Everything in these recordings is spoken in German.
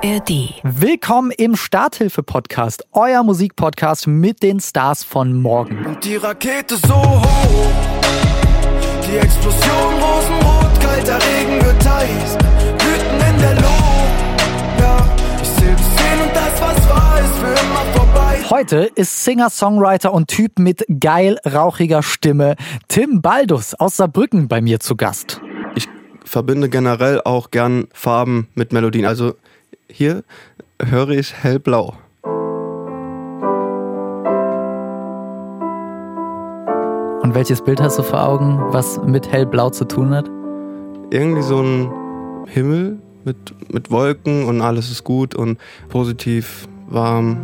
ARD. Willkommen im Starthilfe-Podcast, euer Musikpodcast mit den Stars von morgen. Und die Rakete so hoch, die Explosion rosenrot, kalter Regen wird heiß, Blüten in der Luft. Ja, ich seh bis zehn und das, was war, ist für immer vorbei. Heute ist Singer, Songwriter und Typ mit geil rauchiger Stimme Tim Baldus aus Saarbrücken bei mir zu Gast. ich verbinde generell auch gern Farben mit Melodien. Also hier höre ich hellblau. Und welches Bild hast du vor Augen, was mit hellblau zu tun hat? Irgendwie so ein Himmel mit, mit Wolken und alles ist gut und positiv, warm.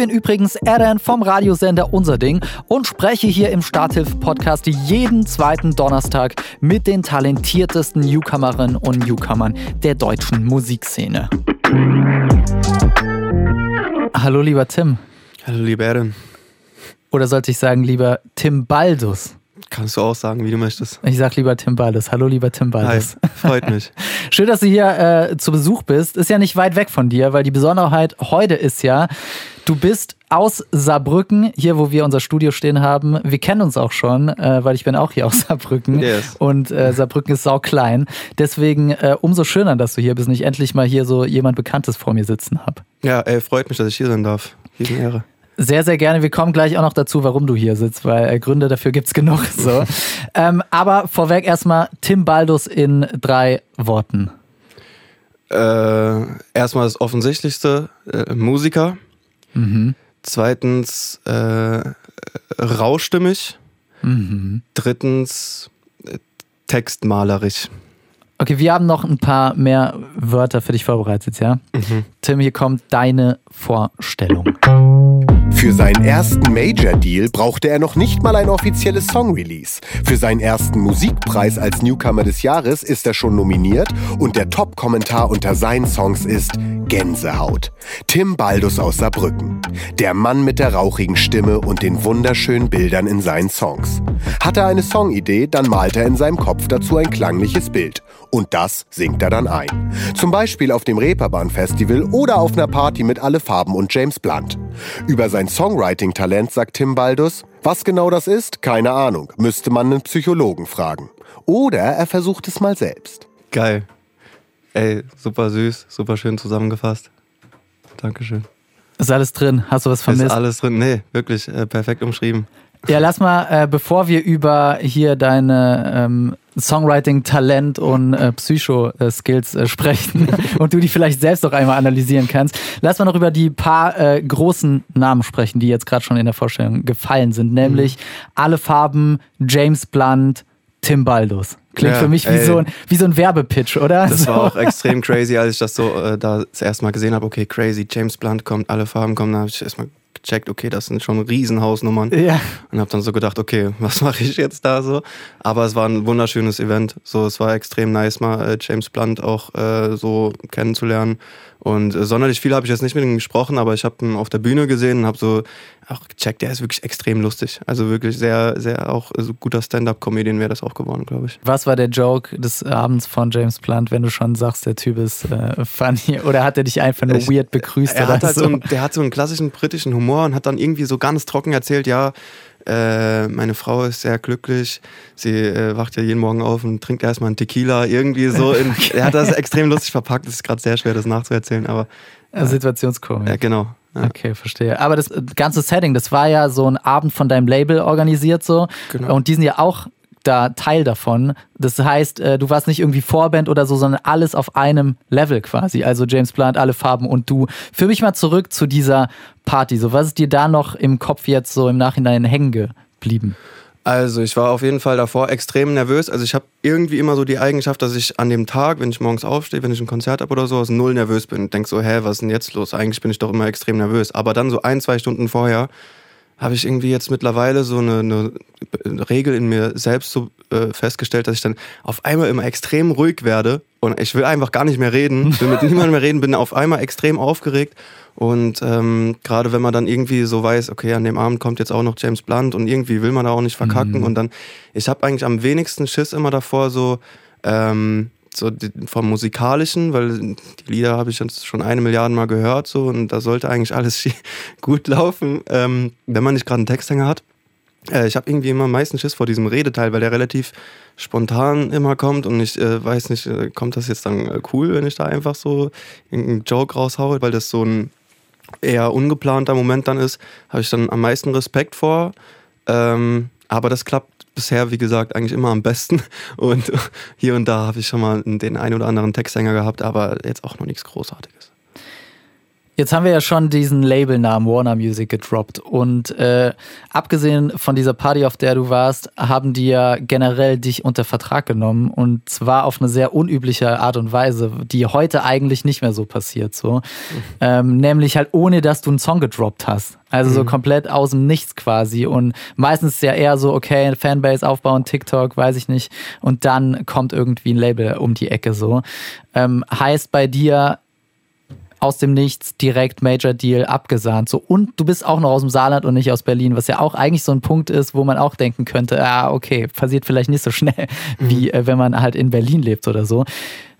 Bin übrigens Eren vom Radiosender Unser Ding und spreche hier im Starthilfe-Podcast jeden zweiten Donnerstag mit den talentiertesten Newcomerinnen und Newcomern der deutschen Musikszene. Hallo lieber Tim. Hallo liebe Erin, Oder sollte ich sagen, lieber Tim Baldus? kannst du auch sagen, wie du möchtest. Ich sag lieber Tim Baldus. Hallo lieber Tim Hi, Baldus. freut mich. Schön, dass du hier äh, zu Besuch bist. Ist ja nicht weit weg von dir, weil die Besonderheit heute ist ja, du bist aus Saarbrücken, hier wo wir unser Studio stehen haben. Wir kennen uns auch schon, äh, weil ich bin auch hier aus Saarbrücken. Yes. Und äh, Saarbrücken ist sau klein. Deswegen äh, umso schöner, dass du hier bist und ich endlich mal hier so jemand Bekanntes vor mir sitzen habe. Ja, ey, freut mich, dass ich hier sein darf. Ehre. Sehr, sehr gerne. Wir kommen gleich auch noch dazu, warum du hier sitzt, weil äh, Gründe dafür gibt's genug. So. ähm, aber vorweg erstmal Tim Baldus in drei Worten. Äh, erstmal das Offensichtlichste, äh, Musiker. Zweitens äh, rauschstimmig. Drittens äh, textmalerisch. Okay, wir haben noch ein paar mehr Wörter für dich vorbereitet, ja? Tim, hier kommt deine Vorstellung. Für seinen ersten Major-Deal brauchte er noch nicht mal ein offizielles Song-Release. Für seinen ersten Musikpreis als Newcomer des Jahres ist er schon nominiert und der Top-Kommentar unter seinen Songs ist Gänsehaut. Tim Baldus aus Saarbrücken. Der Mann mit der rauchigen Stimme und den wunderschönen Bildern in seinen Songs. Hat er eine Songidee, dann malt er in seinem Kopf dazu ein klangliches Bild. Und das singt er dann ein. Zum Beispiel auf dem Reeperbahn Festival oder auf einer Party mit Alle Farben und James Blunt. Über sein Songwriting-Talent sagt Tim Baldus, was genau das ist, keine Ahnung, müsste man einen Psychologen fragen. Oder er versucht es mal selbst. Geil. Ey, super süß, super schön zusammengefasst. Dankeschön. Ist alles drin? Hast du was Ist vermisst? alles drin? Nee, wirklich äh, perfekt umschrieben. Ja, lass mal, äh, bevor wir über hier deine ähm, Songwriting-Talent und äh, Psycho-Skills äh, sprechen und du die vielleicht selbst noch einmal analysieren kannst, lass mal noch über die paar äh, großen Namen sprechen, die jetzt gerade schon in der Vorstellung gefallen sind, nämlich alle Farben, James Blunt, Tim Baldus. Klingt Ja, für mich wie ey. so, ein, wie so ein Werbepitch, oder? Das so. war auch extrem crazy, als ich das so äh, da das erste Mal gesehen habe. Okay, crazy, James Blunt kommt, alle Farben kommen. Da habe ich erstmal gecheckt, okay, das sind schon Riesenhausnummern. Ja. Und habe dann so gedacht, okay, was mache ich jetzt da so? Aber es war ein wunderschönes Event. So, es war extrem nice, mal äh, James Blunt auch äh, so kennenzulernen. Und äh, sonderlich viel habe ich jetzt nicht mit ihm gesprochen, aber ich habe ihn auf der Bühne gesehen und habe so auch gecheckt, der ist wirklich extrem lustig. Also wirklich sehr, sehr auch äh, so guter Stand-up-Comedian wäre das auch geworden, glaube ich. Was war der Joke des Abends von James Blunt, wenn du schon sagst, der Typ ist äh, funny? Oder hat er dich einfach nur Ich- weird begrüßt? Er oder hat halt so? so einen, der hat so einen klassischen britischen Humor und hat dann irgendwie so ganz trocken erzählt, ja, äh, meine Frau ist sehr glücklich, sie äh, wacht ja jeden Morgen auf und trinkt erstmal einen Tequila, irgendwie so. In, Er hat das extrem lustig verpackt, es ist gerade sehr schwer, das nachzuerzählen, aber Äh, Situationskomik. ja, genau. Ja. Okay, verstehe. Aber das äh, ganze Setting, das war ja so ein Abend von deinem Label organisiert so. Genau. Und die sind ja auch da Teil davon. Das heißt, äh, du warst nicht irgendwie Vorband oder so, sondern alles auf einem Level quasi. Also James Blunt, alle Farben und du. Führ mich mal zurück zu dieser Party. So, was ist dir da noch im Kopf jetzt so im Nachhinein hängen geblieben? Also ich war auf jeden Fall davor extrem nervös. Also ich habe irgendwie immer so die Eigenschaft, dass ich an dem Tag, wenn ich morgens aufstehe, wenn ich ein Konzert habe oder so, aus null nervös bin denk so, hä, was ist denn jetzt los? Eigentlich bin ich doch immer extrem nervös. Aber dann so ein, zwei Stunden vorher habe ich irgendwie jetzt mittlerweile so eine, eine Regel in mir selbst so äh, festgestellt, dass ich dann auf einmal immer extrem ruhig werde und ich will einfach gar nicht mehr reden, will mit niemandem mehr reden, bin auf einmal extrem aufgeregt und ähm, gerade wenn man dann irgendwie so weiß, okay, an dem Abend kommt jetzt auch noch James Blunt und irgendwie will man da auch nicht verkacken Mhm. und dann, ich habe eigentlich am wenigsten Schiss immer davor so, ähm, so vom musikalischen, weil die Lieder habe ich jetzt schon eine Milliarde Mal gehört so und da sollte eigentlich alles gut laufen, ähm, wenn man nicht gerade einen Texthänger hat. Äh, ich habe irgendwie immer am meisten Schiss vor diesem Redeteil, weil der relativ spontan immer kommt und ich äh, weiß nicht, äh, kommt das jetzt dann äh, cool, wenn ich da einfach so irgendeinen Joke raushaue, weil das so ein eher ungeplanter Moment dann ist, habe ich dann am meisten Respekt vor. Ähm, aber das klappt bisher, wie gesagt, eigentlich immer am besten. Und hier und da habe ich schon mal den einen oder anderen Texthänger gehabt, aber jetzt auch noch nichts Großartiges. Jetzt haben wir ja schon diesen Labelnamen Warner Music gedroppt und äh, abgesehen von dieser Party, auf der du warst, haben die ja generell dich unter Vertrag genommen und zwar auf eine sehr unübliche Art und Weise, die heute eigentlich nicht mehr so passiert, so. Ähm, nämlich halt ohne, dass du einen Song gedroppt hast, also so komplett aus dem Nichts quasi und meistens ist ja eher so okay Fanbase aufbauen, TikTok, weiß ich nicht und dann kommt irgendwie ein Label um die Ecke so. Ähm, heißt bei dir aus dem Nichts direkt Major Deal abgesahnt. So, und du bist auch noch aus dem Saarland und nicht aus Berlin, was ja auch eigentlich so ein Punkt ist, wo man auch denken könnte, ah, okay, passiert vielleicht nicht so schnell, wie äh, wenn man halt in Berlin lebt oder so.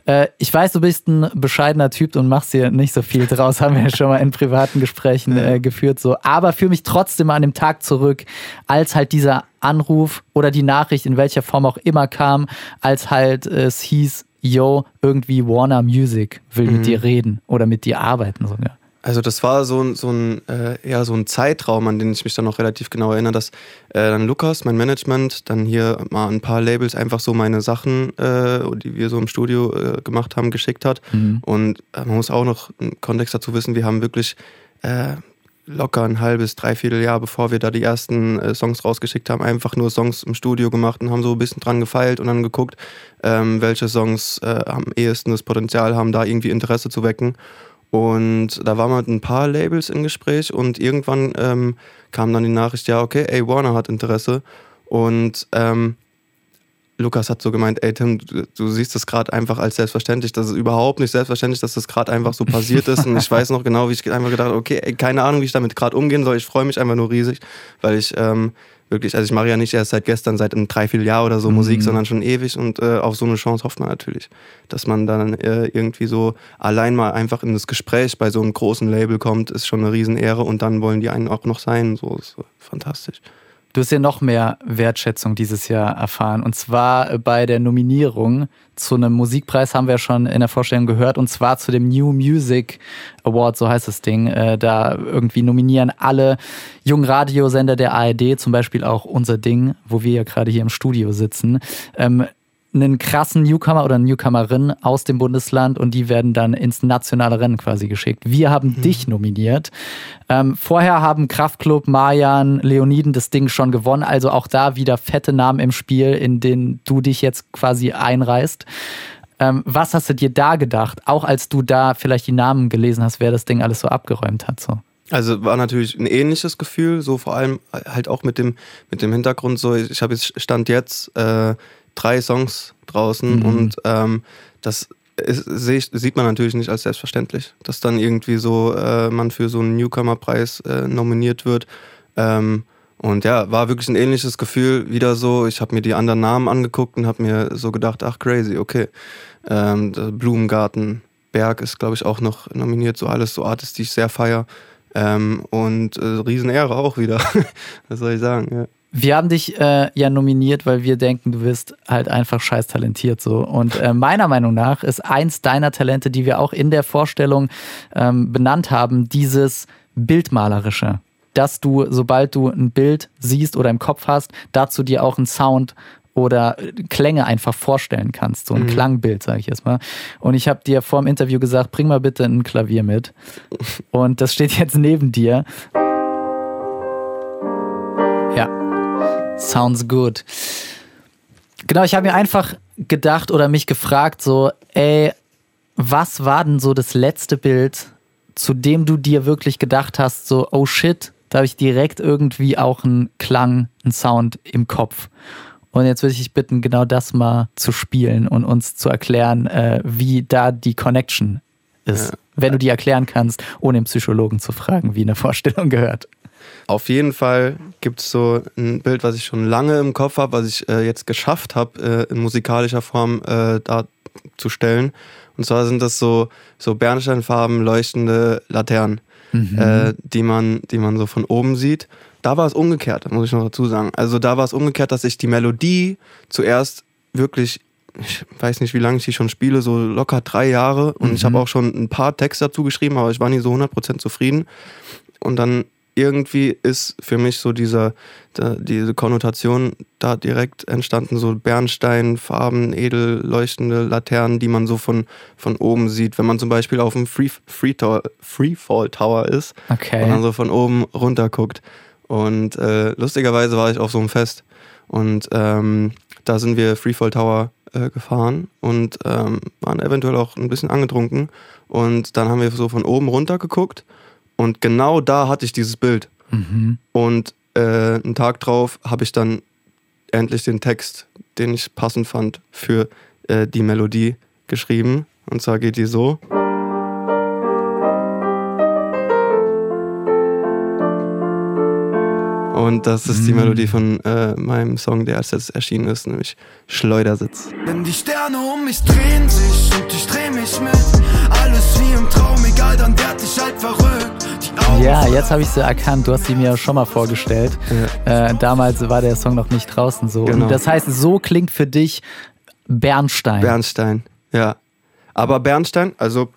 Äh, ich weiß, du bist ein bescheidener Typ und machst hier nicht so viel draus, haben wir ja schon mal in privaten Gesprächen äh, geführt, so. Aber führe mich trotzdem an dem Tag zurück, als halt dieser Anruf oder die Nachricht in welcher Form auch immer kam, als halt es hieß, yo, irgendwie Warner Music will mit dir reden oder mit dir arbeiten sogar. Also das war so ein, so ein, äh, ja, so ein Zeitraum, an den ich mich dann noch relativ genau erinnere, dass äh, dann Lukas, mein Management, dann hier mal ein paar Labels einfach so meine Sachen, äh, die wir so im Studio äh, gemacht haben, geschickt hat. Und äh, man muss auch noch einen Kontext dazu wissen, wir haben wirklich äh, locker ein halbes, dreiviertel Jahr, bevor wir da die ersten äh, Songs rausgeschickt haben, einfach nur Songs im Studio gemacht und haben so ein bisschen dran gefeilt und dann geguckt, ähm, welche Songs äh, am ehesten das Potenzial haben, da irgendwie Interesse zu wecken. Und da waren wir mit ein paar Labels im Gespräch und irgendwann ähm, kam dann die Nachricht, ja, okay, ey, Warner hat Interesse. Und ähm, Lukas hat so gemeint, ey Tim, du, du siehst das gerade einfach als selbstverständlich. Das ist überhaupt nicht selbstverständlich, dass das gerade einfach so passiert ist. Und ich weiß noch genau, wie ich einfach gedacht habe, okay, ey, keine Ahnung, wie ich damit gerade umgehen soll. Ich freue mich einfach nur riesig, weil ich ähm, wirklich, also ich mache ja nicht erst seit gestern, seit einem Dreivierteljahr oder so Musik, sondern schon ewig. Und äh, auf so eine Chance hofft man natürlich, dass man dann äh, irgendwie so allein mal einfach in das Gespräch bei so einem großen Label kommt, ist schon eine Riesenehre. Und dann wollen die einen auch noch sein. So ist so fantastisch. Du hast ja noch mehr Wertschätzung dieses Jahr erfahren. Und zwar bei der Nominierung zu einem Musikpreis haben wir schon in der Vorstellung gehört. Und zwar zu dem New Music Award, so heißt das Ding. Äh, Da irgendwie nominieren alle jungen Radiosender der ARD, zum Beispiel auch unser Ding, wo wir ja gerade hier im Studio sitzen. Einen krassen Newcomer oder Newcomerin aus dem Bundesland und die werden dann ins nationale Rennen quasi geschickt. Wir haben dich nominiert. Ähm, vorher haben Kraftklub, Marjan, Leoniden das Ding schon gewonnen, also auch da wieder fette Namen im Spiel, in denen du dich jetzt quasi einreißt. Ähm, was hast du dir da gedacht, auch als du da vielleicht die Namen gelesen hast, wer das Ding alles so abgeräumt hat? So. Also war natürlich ein ähnliches Gefühl, so vor allem halt auch mit dem, mit dem Hintergrund, so ich habe jetzt Stand jetzt äh, drei Songs draußen und ähm, das ist, sieht man natürlich nicht als selbstverständlich, dass dann irgendwie so äh, man für so einen Newcomer-Preis äh, nominiert wird. Ähm, und ja, war wirklich ein ähnliches Gefühl, wieder so, ich habe mir die anderen Namen angeguckt und habe mir so gedacht, ach crazy, okay. Ähm, Blumengarten, Berg ist glaube ich auch noch nominiert, so alles so Artists, die ich sehr feier. Ähm, und äh, Riesenehre auch wieder. Was soll ich sagen? Ja. Wir haben dich äh, ja nominiert, weil wir denken, du bist halt einfach scheiß talentiert so. Und äh, meiner Meinung nach ist eins deiner Talente, die wir auch in der Vorstellung ähm, benannt haben, dieses Bildmalerische. Dass du, sobald du ein Bild siehst oder im Kopf hast, dazu dir auch einen Sound oder Klänge einfach vorstellen kannst. So ein Klangbild, sage ich jetzt mal. Und ich habe dir vor dem Interview gesagt, bring mal bitte ein Klavier mit. Und das steht jetzt neben dir. Sounds good. Genau, ich habe mir einfach gedacht oder mich gefragt, so, ey, was war denn so das letzte Bild, zu dem du dir wirklich gedacht hast, so, oh shit, da habe ich direkt irgendwie auch einen Klang, einen Sound im Kopf. Und jetzt würde ich dich bitten, genau das mal zu spielen und uns zu erklären, äh, wie da die Connection ist. Ja. Wenn du die erklären kannst, ohne den Psychologen zu fragen, wie eine Vorstellung gehört. Auf jeden Fall gibt es so ein Bild, was ich schon lange im Kopf habe, was ich äh, jetzt geschafft habe, äh, in musikalischer Form äh, darzustellen. Und zwar sind das so, so bernsteinfarben leuchtende Laternen, äh, die, man, die man so von oben sieht. Da war es umgekehrt, muss ich noch dazu sagen. Also da war es umgekehrt, dass ich die Melodie zuerst wirklich, ich weiß nicht, wie lange ich die schon spiele, so locker drei Jahre. Und ich habe auch schon ein paar Texte dazu geschrieben, aber ich war nie so 100% zufrieden. Und dann irgendwie ist für mich so dieser, da, diese Konnotation da direkt entstanden, so Bernsteinfarben, edel leuchtende Laternen, die man so von, von oben sieht. Wenn man zum Beispiel auf dem Free, Free Tower, Freefall Tower ist Okay. und dann so von oben runter guckt. Und äh, lustigerweise war ich auf so einem Fest und ähm, da sind wir Freefall Tower äh, gefahren und ähm, waren eventuell auch ein bisschen angetrunken. Und dann haben wir so von oben runter geguckt und genau da hatte ich dieses Bild. Mhm. Und äh, einen Tag drauf habe ich dann endlich den Text, den ich passend fand, für äh, die Melodie geschrieben. Und zwar geht die so. Und das ist die Melodie von äh, meinem Song, der als jetzt erschienen ist, nämlich Schleudersitz. Denn die Sterne um mich drehen sich und ich dreh mich mit. Alles wie im Traum, egal, dann werd ich halt verrückt. Ja, jetzt habe ich sie erkannt. Du hast sie mir schon mal vorgestellt. Äh, damals war der Song noch nicht draußen so. Genau. Und das heißt, so klingt für dich Bernstein. Bernstein, ja. Aber Bernstein, also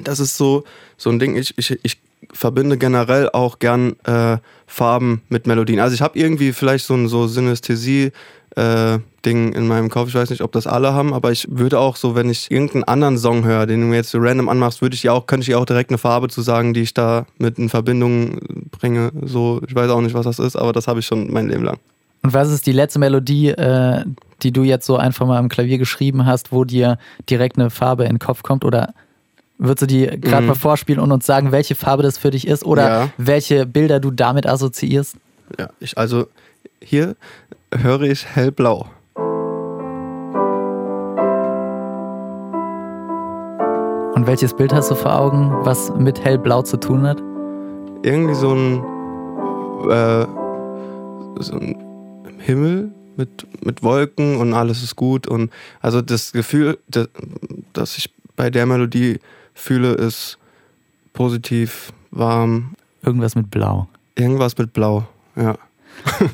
das ist so, so ein Ding, ich, ich, ich verbinde generell auch gern äh, Farben mit Melodien. Also ich habe irgendwie vielleicht so ein so Synästhesie äh, Ding in meinem Kopf. Ich weiß nicht, ob das alle haben, aber ich würde auch so, wenn ich irgendeinen anderen Song höre, den du mir jetzt so random anmachst, würde ich ja auch, könnte ich ja auch direkt eine Farbe zu sagen, die ich da mit in Verbindung bringe. So, ich weiß auch nicht, was das ist, aber das habe ich schon mein Leben lang. Und was ist die letzte Melodie, äh, die du jetzt so einfach mal am Klavier geschrieben hast, wo dir direkt eine Farbe in den Kopf kommt? Oder würdest du die gerade Mhm. mal vorspielen und uns sagen, welche Farbe das für dich ist? Oder Ja. welche Bilder du damit assoziierst? Ja, ich, also hier höre ich hellblau. Und welches Bild hast du vor Augen, was mit hellblau zu tun hat? irgendwie so ein, äh, so ein Himmel mit, mit Wolken und alles ist gut. Und also das Gefühl, das, das ich bei der Melodie fühle, ist positiv, warm, Irgendwas mit Blau. irgendwas mit Blau. Ja.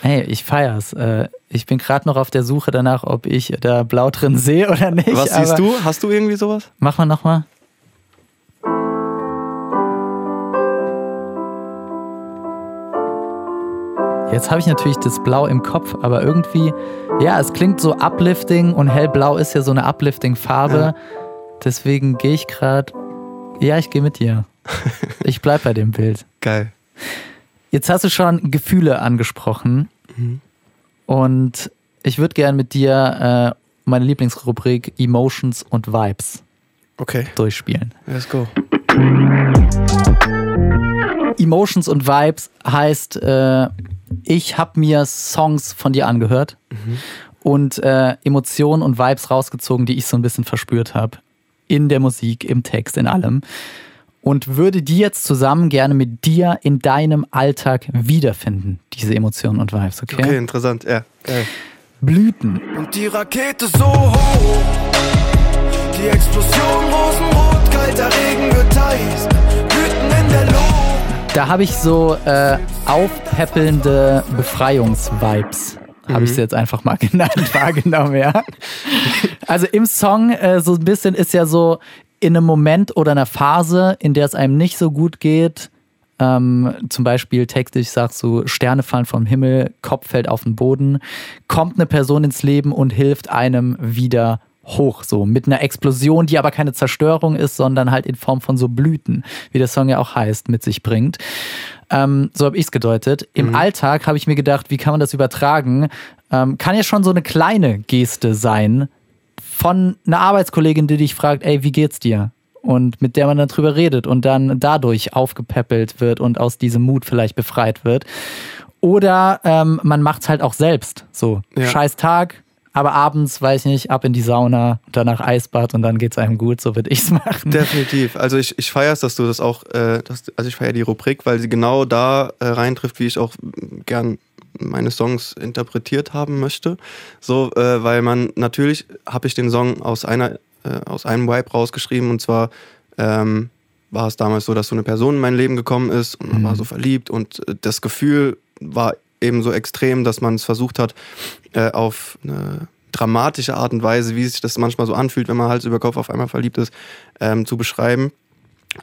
Hey, ich feier's. Äh, ich bin gerade noch auf der Suche danach, ob ich da Blau drin sehe oder nicht. Was siehst du? Hast du irgendwie sowas? Mach mal nochmal. Jetzt habe ich natürlich das Blau im Kopf, aber irgendwie, ja, es klingt so uplifting und hellblau ist ja so eine uplifting Farbe. Ja. Deswegen gehe ich gerade, ja, ich gehe mit dir. Ich bleib bei dem Bild. Geil. Jetzt hast du schon Gefühle angesprochen und ich würde gern mit dir äh, meine Lieblingsrubrik Emotions und Vibes Okay, durchspielen. let's go. Emotions und Vibes heißt, äh, ich habe mir Songs von dir angehört und äh, Emotionen und Vibes rausgezogen, die ich so ein bisschen verspürt habe. In der Musik, im Text, in allem. Und würde die jetzt zusammen gerne mit dir in deinem Alltag wiederfinden, diese Emotionen und Vibes, okay? Okay, interessant. Ja, geil. Blüten. Und die Rakete so hoch. Die Explosion rosenrot, kalter Regen wird heiß. Blüten in der Luft. Da habe ich so äh, aufpäppelnde Befreiungsvibes. Habe ich sie jetzt einfach mal genannt, wahrgenommen, ja. Also im Song äh, so ein bisschen ist ja so in einem Moment oder einer Phase, in der es einem nicht so gut geht. Ähm, zum Beispiel textlich sagst du, Sterne fallen vom Himmel, Kopf fällt auf den Boden, kommt eine Person ins Leben und hilft einem wieder hoch, so mit einer Explosion, die aber keine Zerstörung ist, sondern halt in Form von so Blüten, wie der Song ja auch heißt, mit sich bringt. Ähm, so habe ich es gedeutet. Im Alltag habe ich mir gedacht, wie kann man das übertragen? Ähm, kann ja schon so eine kleine Geste sein von einer Arbeitskollegin, die dich fragt, ey, wie geht's dir? und mit der man dann drüber redet und dann dadurch aufgepäppelt wird und aus diesem Mut vielleicht befreit wird. Oder ähm, man macht es halt auch selbst. So, Ja. scheiß Tag, aber abends, weiß ich nicht, ab in die Sauna, danach Eisbad und dann geht's einem gut, so würde ich's machen. Definitiv. Also ich, ich feiere es, dass du das auch, äh, dass, also ich feiere die Rubrik, weil sie genau da äh, reintrifft, wie ich auch gern meine Songs interpretiert haben möchte. So, äh, weil man natürlich habe ich den Song aus einer, äh, aus einem Vibe rausgeschrieben und zwar ähm, war es damals so, dass so eine Person in mein Leben gekommen ist und man war so verliebt und äh, das Gefühl war eben so extrem, dass man es versucht hat, äh, auf eine dramatische Art und Weise, wie sich das manchmal so anfühlt, wenn man Hals über Kopf auf einmal verliebt ist, ähm, zu beschreiben.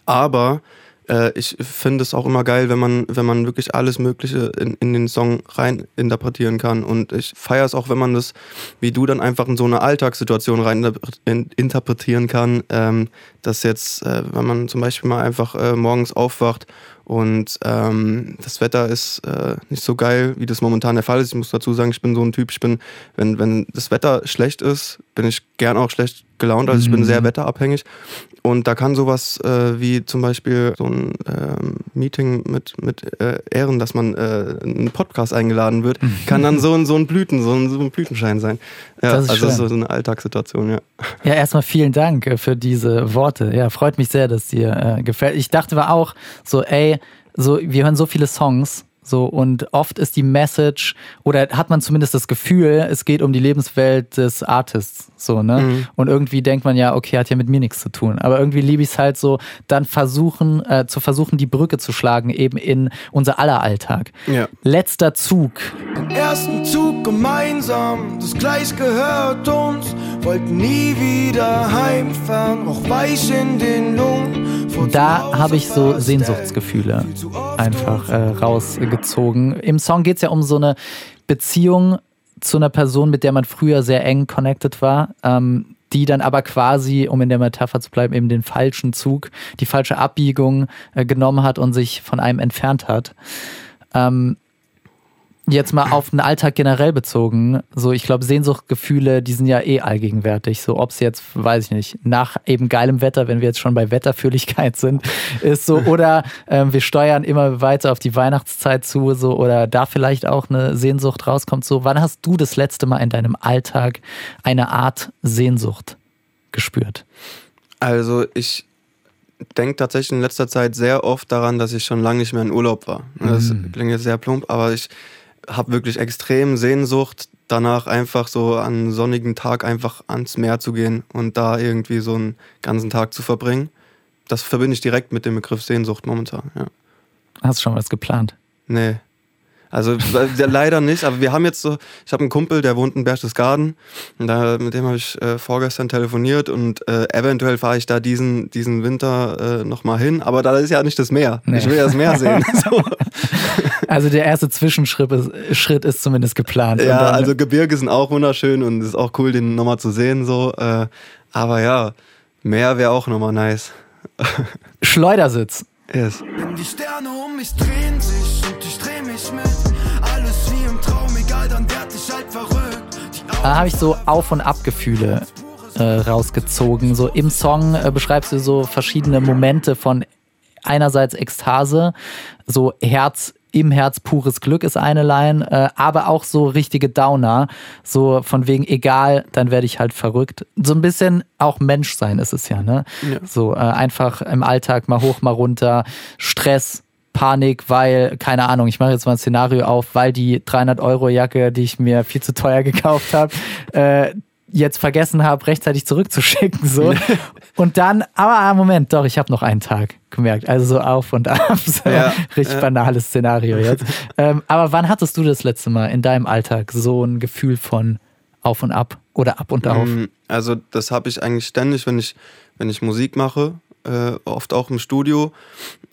Aber äh, ich finde es auch immer geil, wenn man, wenn man wirklich alles Mögliche in, in den Song rein interpretieren kann. Und ich feiere es auch, wenn man das, wie du, dann einfach in so eine Alltagssituation rein interpre- in, interpretieren kann. Ähm, dass jetzt, äh, wenn man zum Beispiel mal einfach äh, morgens aufwacht und ähm, das Wetter ist äh, nicht so geil, wie das momentan der Fall ist. Ich muss dazu sagen, ich bin so ein Typ, ich bin, wenn, wenn das Wetter schlecht ist, bin ich gern auch schlecht gelaunt. Also ich bin sehr wetterabhängig. Und da kann sowas äh, wie zum Beispiel so ein ähm, Meeting mit, mit äh, Ehren, dass man äh, in einen Podcast eingeladen wird, kann dann so ein, so ein Blüten, so ein, so ein Blütenschein sein. Ja, Das ist also schön. so eine Alltagssituation, ja. Ja, erstmal vielen Dank äh, für diese Worte. Ja, freut mich sehr, dass dir äh, gefällt. Ich dachte aber auch so, ey, so, wir hören so viele Songs. So, und oft ist die Message, oder hat man zumindest das Gefühl, es geht um die Lebenswelt des Artists. So, ne? Und irgendwie denkt man ja, okay, hat ja mit mir nichts zu tun. Aber irgendwie liebe ich es halt so, dann versuchen, äh, zu versuchen, die Brücke zu schlagen, eben in unser aller Alltag. Ja. Letzter Zug. Den ersten Zug gemeinsam, das Gleis gehört uns. Wollten nie wieder heimfahren, auch weich in den Lungen. Da habe ich so. Sehnsuchtsgefühle einfach äh, rausgezogen. Im Song geht es ja um so eine Beziehung zu einer Person, mit der man früher sehr eng connected war, ähm, die dann aber quasi, um in der Metapher zu bleiben, eben den falschen Zug, die falsche Abbiegung äh, genommen hat und sich von einem entfernt hat. Ähm, Jetzt mal auf den Alltag generell bezogen, so ich glaube, Sehnsuchtgefühle, die sind ja eh allgegenwärtig. So ob es jetzt, weiß ich nicht, nach eben geilem Wetter, wenn wir jetzt schon bei Wetterfühligkeit sind, ist so, oder ähm, wir steuern immer weiter auf die Weihnachtszeit zu, so, oder da vielleicht auch eine Sehnsucht rauskommt. So, wann hast du das letzte Mal in deinem Alltag eine Art Sehnsucht gespürt? Also ich denke tatsächlich in letzter Zeit sehr oft daran, dass ich schon lange nicht mehr in Urlaub war. Das klingt jetzt sehr plump, aber ich habe wirklich extrem Sehnsucht danach einfach so an einem sonnigen Tag einfach ans Meer zu gehen und da irgendwie so einen ganzen Tag zu verbringen. Das verbinde ich direkt mit dem Begriff Sehnsucht momentan. Ja. Hast du schon was geplant? Nee. Also leider nicht, aber wir haben jetzt so, ich habe einen Kumpel, der wohnt in Berchtesgaden und da, mit dem habe ich äh, vorgestern telefoniert und äh, eventuell fahre ich da diesen, diesen Winter äh, nochmal hin, aber da ist ja nicht das Meer. Nee. Ich will ja das Meer sehen. so. Also der erste Zwischenschritt ist, Schritt ist zumindest geplant. Ja, dann- also Gebirge sind auch wunderschön und es ist auch cool, den nochmal zu sehen. so. Äh, aber ja, Meer wäre auch nochmal nice. Schleudersitz. Yes. Denn die Sterne um mich drehen sich und ich dreh mich mit. Alles wie im Traum, egal, dann werd ich halt verrückt. Da habe ich so Auf- und Abgefühle äh, rausgezogen. So im Song äh, beschreibst du so verschiedene Momente von einerseits Ekstase, so Herz im Herz pures Glück ist eine Line, äh, aber auch so richtige Downer, so von wegen egal, dann werde ich halt verrückt. So ein bisschen auch Menschsein ist es ja, ne? So äh, einfach im Alltag mal hoch, mal runter, Stress, Panik, weil, keine Ahnung, ich mache jetzt mal ein Szenario auf, weil die 300 Euro Jacke, die ich mir viel zu teuer gekauft habe, äh, jetzt vergessen habe, rechtzeitig zurückzuschicken. So. Und dann, aber ah, Moment, doch, ich habe noch einen Tag gemerkt. Also so auf und ab. So Ja, richtig banales Szenario jetzt. ähm, aber wann hattest du das letzte Mal in deinem Alltag so ein Gefühl von auf und ab oder ab und auf? Mm, Also das habe ich eigentlich ständig, wenn ich, wenn ich Musik mache, äh, oft auch im Studio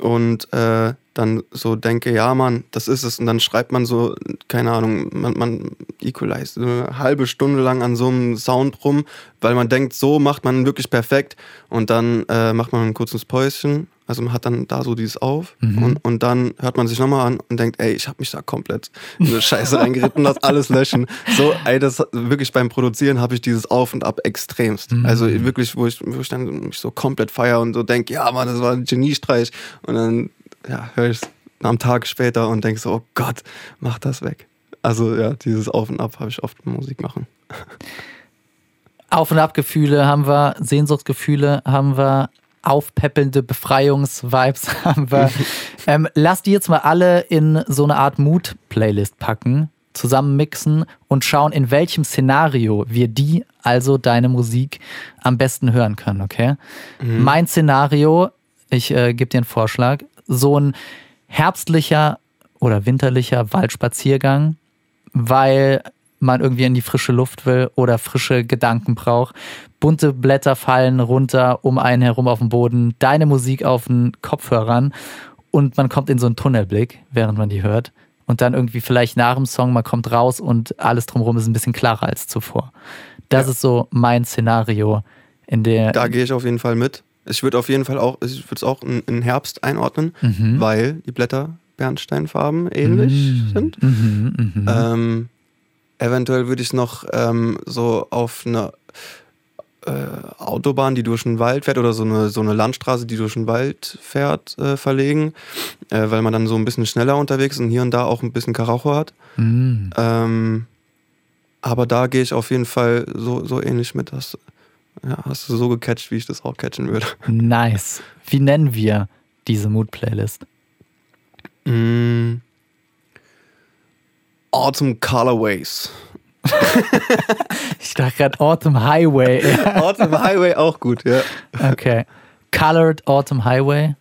und äh, dann so denke, ja Mann, das ist es. Und dann schreibt man so, keine Ahnung, man, man equalize so eine halbe Stunde lang an so einem Sound rum, weil man denkt, so macht man wirklich perfekt. Und dann äh, macht man ein kurzes Päuschen, Also man hat dann da so dieses auf Mhm. und, und dann hört man sich nochmal an und denkt, ey, ich habe mich da komplett in eine Scheiße reingeritten, das alles löschen. So, ey, das wirklich beim Produzieren habe ich dieses Auf und Ab extremst. Mhm. Also wirklich, wo ich, wo ich dann mich so komplett feier und so denke, ja, Mann, das war ein Geniestreich. Und dann ja, höre ich es am Tag später und denke so, oh Gott, mach das weg. Also ja, dieses Auf und Ab habe ich oft Musik machen. Auf- und Abgefühle haben wir, Sehnsuchtsgefühle haben wir, aufpäppelnde Befreiungsvibes haben wir. ähm, lass die jetzt mal alle in so eine Art Mood-Playlist packen, zusammen mixen und schauen, in welchem Szenario wir die, also deine Musik, am besten hören können, okay? Mein Szenario, ich äh, gebe dir einen Vorschlag, so ein herbstlicher oder winterlicher Waldspaziergang, weil man irgendwie in die frische Luft will oder frische Gedanken braucht. Bunte Blätter fallen runter um einen herum auf den Boden, deine Musik auf den Kopfhörern und man kommt in so einen Tunnelblick, während man die hört. Und dann irgendwie vielleicht nach dem Song, man kommt raus und alles drumherum ist ein bisschen klarer als zuvor. Das Ja. ist so mein Szenario, in der. Da gehe ich auf jeden Fall mit. Ich würde auf jeden Fall auch, ich würde es auch in, in Herbst einordnen, Mhm. weil die Blätter Bernsteinfarben ähnlich sind. Mhm, mhm. Ähm, eventuell würde ich noch ähm, so auf eine äh, Autobahn, die durch den Wald fährt, oder so eine, so eine Landstraße, die durch den Wald fährt, äh, verlegen, äh, weil man dann so ein bisschen schneller unterwegs ist und hier und da auch ein bisschen Karacho hat. Mhm. Ähm, aber da gehe ich auf jeden Fall so, so ähnlich mit. Hast, ja, hast du so gecatcht, wie ich das auch catchen würde. Nice. Wie nennen wir diese Mood-Playlist? Mm. Autumn Colorways. Ich dachte gerade Autumn Highway. Ja, Autumn Highway auch gut, ja. okay. Colored Autumn Highway.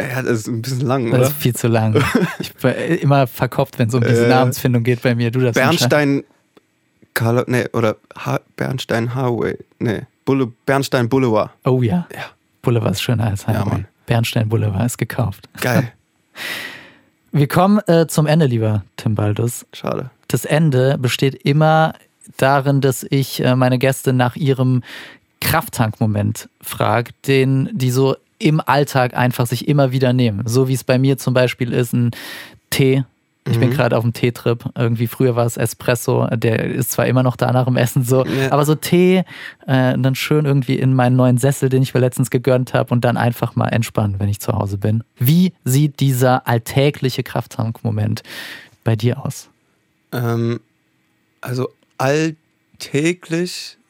Ja, das ist ein bisschen lang, Das oder? ist viel zu lang. Ich bin immer verkopft, wenn es um diese Äh, Namensfindung geht bei mir. Du das Bernstein Color, nee, oder ha Bernstein Highway, nee, Bulle, Bernstein Boulevard. Oh ja. Ja, Boulevard ist schöner als Highway. Mann. Bernstein Boulevard ist gekauft. geil. Wir kommen äh, zum Ende, lieber Tim Baldus. Schade. Das Ende besteht immer darin, dass ich äh, meine Gäste nach ihrem Krafttankmoment frage, den die so im Alltag einfach sich immer wieder nehmen. So wie es bei mir zum Beispiel ist, ein Tee. Ich bin Mhm. gerade auf dem Teetrip. Irgendwie früher war es Espresso, der ist zwar immer noch da nach dem Essen so, Ja. aber so Tee, äh, dann schön irgendwie in meinen neuen Sessel, den ich mir letztens gegönnt habe und dann einfach mal entspannen, wenn ich zu Hause bin. Wie sieht dieser alltägliche Krafttankmoment bei dir aus? Ähm, also alltäglich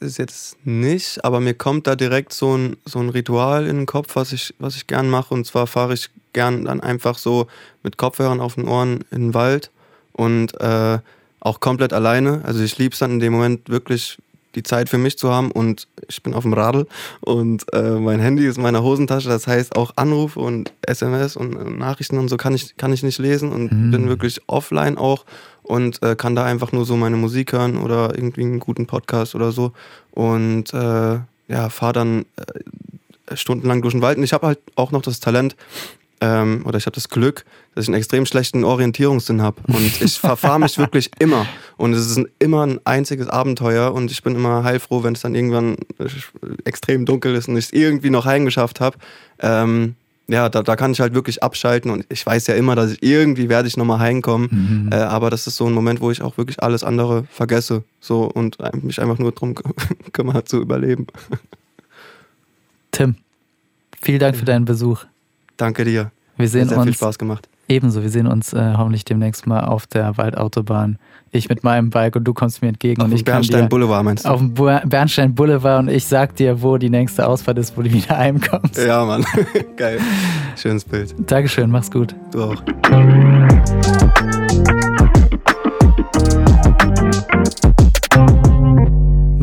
ist jetzt nicht, aber mir kommt da direkt so ein, so ein Ritual in den Kopf, was ich, was ich gern mache. Und zwar fahre ich gern dann einfach so mit Kopfhörern auf den Ohren in den Wald und äh, auch komplett alleine. Also ich liebe es dann in dem Moment wirklich die Zeit für mich zu haben und ich bin auf dem Radl und äh, mein Handy ist in meiner Hosentasche. Das heißt auch Anrufe und SMS und äh, Nachrichten und so kann ich, kann ich nicht lesen und Mhm. bin wirklich offline auch und äh, kann da einfach nur so meine Musik hören oder irgendwie einen guten Podcast oder so und äh, ja, fahre dann äh, stundenlang durch den Wald und ich habe halt auch noch das Talent, ähm, oder ich habe das Glück, dass ich einen extrem schlechten Orientierungssinn habe. Und ich verfahre mich wirklich immer. Und es ist ein, immer ein einziges Abenteuer. Und ich bin immer heilfroh, wenn es dann irgendwann extrem dunkel ist und ich es irgendwie noch heimgeschafft habe. Ähm, ja, da, da kann ich halt wirklich abschalten. Und ich weiß ja immer, dass ich irgendwie werde ich nochmal heimkommen. Äh, aber das ist so ein Moment, wo ich auch wirklich alles andere vergesse. So und mich einfach nur drum kümmere zu überleben. Tim, vielen Dank für deinen Besuch. Danke dir. Wir Hat sehen sehr viel uns Spaß gemacht. ebenso. Wir sehen uns äh, hoffentlich demnächst mal auf der Waldautobahn. Ich mit meinem Bike und du kommst mir entgegen Auf dem Bernstein dir Boulevard meinst du? auf dem Bernstein Boulevard und ich sag dir, wo die nächste Ausfahrt ist, wo du wieder heimkommst. Ja, Mann. Geil. Schönes Bild. Dankeschön, mach's gut. Du auch.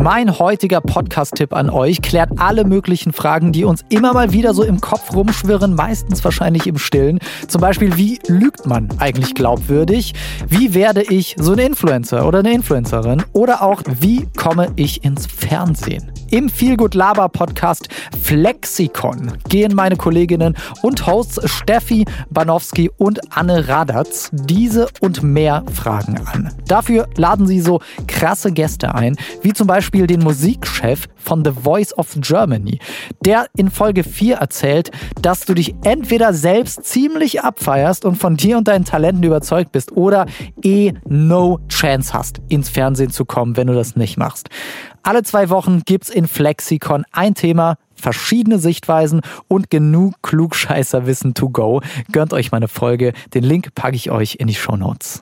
Mein heutiger Podcast-Tipp an euch klärt alle möglichen Fragen, die uns immer mal wieder so im Kopf rumschwirren, meistens wahrscheinlich im Stillen. Zum Beispiel, wie lügt man eigentlich glaubwürdig? Wie werde ich so ein Influencer oder eine Influencerin? Oder auch, wie komme ich ins Fernsehen? Im Feelgood Laber Podcast Flexikon gehen meine Kolleginnen und Hosts Steffi Banowski und Anne Radatz diese und mehr Fragen an. Dafür laden sie so krasse Gäste ein, wie zum Beispiel den Musikchef von The Voice of Germany, der in Folge 4 erzählt, dass du dich entweder selbst ziemlich abfeierst und von dir und deinen Talenten überzeugt bist oder eh no chance hast, ins Fernsehen zu kommen, wenn du das nicht machst. Alle zwei Wochen gibt's in Flexikon ein Thema, verschiedene Sichtweisen und genug Klugscheißerwissen to go. Gönnt euch meine Folge. Den Link packe ich euch in die Show Notes.